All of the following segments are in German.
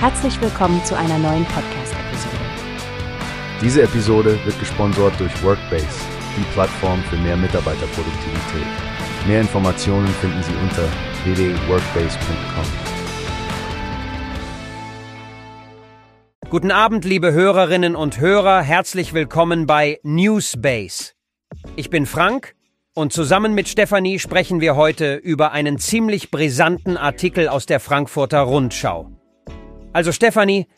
Herzlich willkommen zu einer neuen Podcast-Episode. Diese Episode wird gesponsert durch Workbase, die Plattform für mehr Mitarbeiterproduktivität. Mehr Informationen finden Sie unter www.workbase.com. Guten Abend, liebe Hörerinnen und Hörer, herzlich willkommen bei Newsbase. Ich bin Frank und zusammen mit Stefanie sprechen wir heute über einen ziemlich brisanten Artikel aus der Frankfurter Rundschau. Also Stefanie,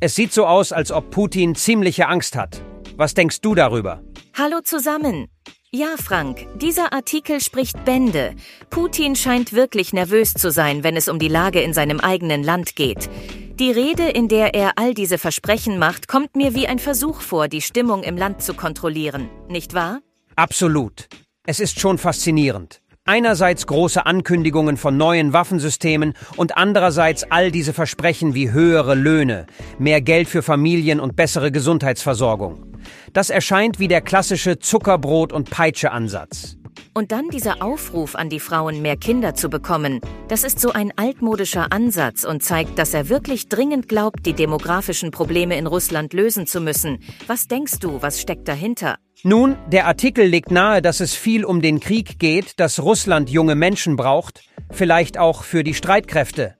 es sieht so aus, als ob Putin ziemliche Angst hat. Was denkst du darüber? Hallo zusammen. Ja, Frank, dieser Artikel spricht Bände. Putin scheint wirklich nervös zu sein, wenn es um die Lage in seinem eigenen Land geht. Die Rede, in der er all diese Versprechen macht, kommt mir wie ein Versuch vor, die Stimmung im Land zu kontrollieren, nicht wahr? Absolut. Es ist schon faszinierend. Einerseits große Ankündigungen von neuen Waffensystemen und andererseits all diese Versprechen wie höhere Löhne, mehr Geld für Familien und bessere Gesundheitsversorgung. Das erscheint wie der klassische Zuckerbrot- und Peitsche-Ansatz. Und dann dieser Aufruf an die Frauen, mehr Kinder zu bekommen. Das ist so ein altmodischer Ansatz und zeigt, dass er wirklich dringend glaubt, die demografischen Probleme in Russland lösen zu müssen. Was denkst du, was steckt dahinter? Nun, der Artikel legt nahe, dass es viel um den Krieg geht, dass Russland junge Menschen braucht, vielleicht auch für die Streitkräfte.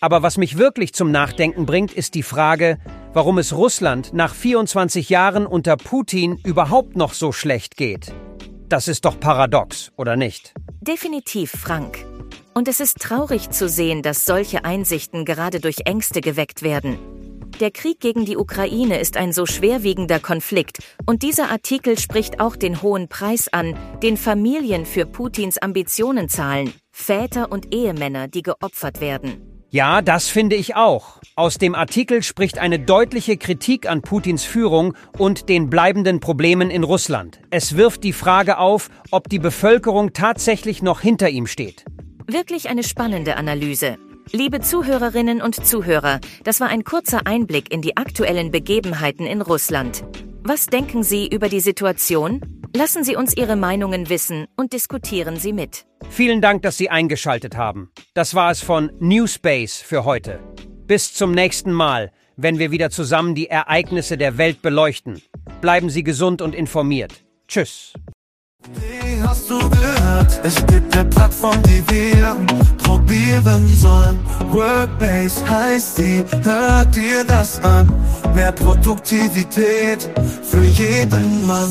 Aber was mich wirklich zum Nachdenken bringt, ist die Frage, warum es Russland nach 24 Jahren unter Putin überhaupt noch so schlecht geht. Das ist doch paradox, oder nicht? Definitiv, Frank. Und es ist traurig zu sehen, dass solche Einsichten gerade durch Ängste geweckt werden. Der Krieg gegen die Ukraine ist ein so schwerwiegender Konflikt und dieser Artikel spricht auch den hohen Preis an, den Familien für Putins Ambitionen zahlen, Väter und Ehemänner, die geopfert werden. Ja, das finde ich auch. Aus dem Artikel spricht eine deutliche Kritik an Putins Führung und den bleibenden Problemen in Russland. Es wirft die Frage auf, ob die Bevölkerung tatsächlich noch hinter ihm steht. Wirklich eine spannende Analyse. Liebe Zuhörerinnen und Zuhörer, das war ein kurzer Einblick in die aktuellen Begebenheiten in Russland. Was denken Sie über die Situation? Lassen Sie uns Ihre Meinungen wissen und diskutieren Sie mit. Vielen Dank, dass Sie eingeschaltet haben. Das war es von Newspace für heute. Bis zum nächsten Mal, wenn wir wieder zusammen die Ereignisse der Welt beleuchten. Bleiben Sie gesund und informiert. Tschüss. Wie hast du gehört? Es gibt eine Plattform, die wir probieren sollen. Workbase heißt die, hört dir das an. Mehr Produktivität für jeden Mann.